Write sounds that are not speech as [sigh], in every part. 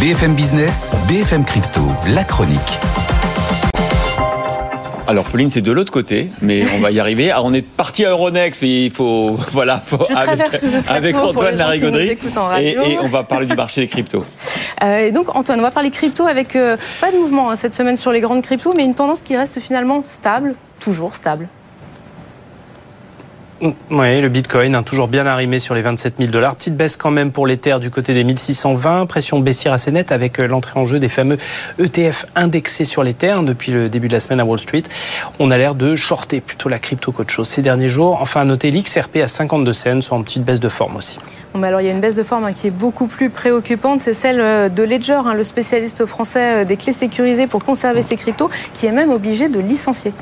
BFM Business, BFM Crypto, la chronique. Alors Pauline, c'est de l'autre côté, mais on va y arriver. Alors, on est parti à Euronext, mais il faut [laughs] voilà, faut, Je traverse le plateau avec pour Antoine Larigauderie et, et on va parler du marché des cryptos. [laughs] Euh, et donc Antoine, on va parler crypto avec euh, pas de mouvement hein, cette semaine sur les grandes cryptos, mais une tendance qui reste finalement stable, toujours stable. Oui, le Bitcoin, hein, toujours bien arrimé sur les 27 000 dollars. Petite baisse quand même pour l'Ether du côté des 1620. Pression baissière assez nette avec euh, l'entrée en jeu des fameux ETF indexés sur l'Ether hein, depuis le début de la semaine à Wall Street. On a l'air de shorter plutôt la crypto qu'autre chose ces derniers jours. Enfin, à noter l'XRP à 52 cents, soit en petite baisse de forme aussi. Bon, mais alors il y a une baisse de forme hein, qui est beaucoup plus préoccupante, c'est celle euh, de Ledger, hein, le spécialiste français euh, des clés sécurisées pour conserver ses cryptos, qui est même obligé de licencier.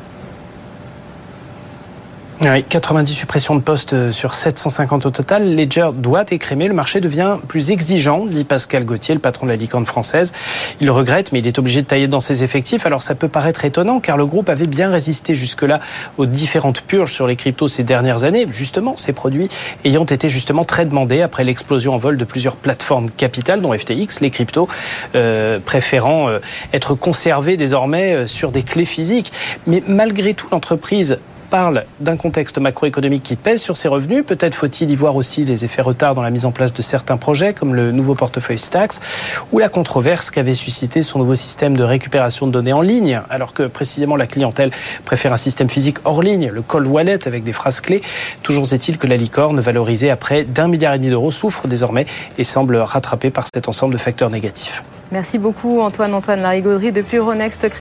Oui, 90 suppressions de postes euh, sur 750 au total. Ledger doit écrémer. Le marché devient plus exigeant, dit Pascal Gauthier, le patron de la licorne française. Il regrette, mais il est obligé de tailler dans ses effectifs. Alors ça peut paraître étonnant, car le groupe avait bien résisté jusque-là aux différentes purges sur les cryptos ces dernières années. Justement, ces produits ayant été justement très demandés après l'explosion en vol de plusieurs plateformes capitales, dont FTX, les cryptos, euh, préférant euh, être conservés désormais euh, sur des clés physiques. Mais malgré tout, l'entreprise parle d'un contexte macroéconomique qui pèse sur ses revenus. Peut-être faut-il y voir aussi les effets retards dans la mise en place de certains projets, comme le nouveau portefeuille Stax, ou la controverse qu'avait suscité son nouveau système de récupération de données en ligne, alors que précisément la clientèle préfère un système physique hors ligne, le cold wallet avec des phrases clés. Toujours est-il que la licorne, valorisée à près d'un milliard et demi d'euros, souffre désormais et semble rattrapée par cet ensemble de facteurs négatifs. Merci beaucoup Antoine, Antoine Larigauderie depuis Euronext.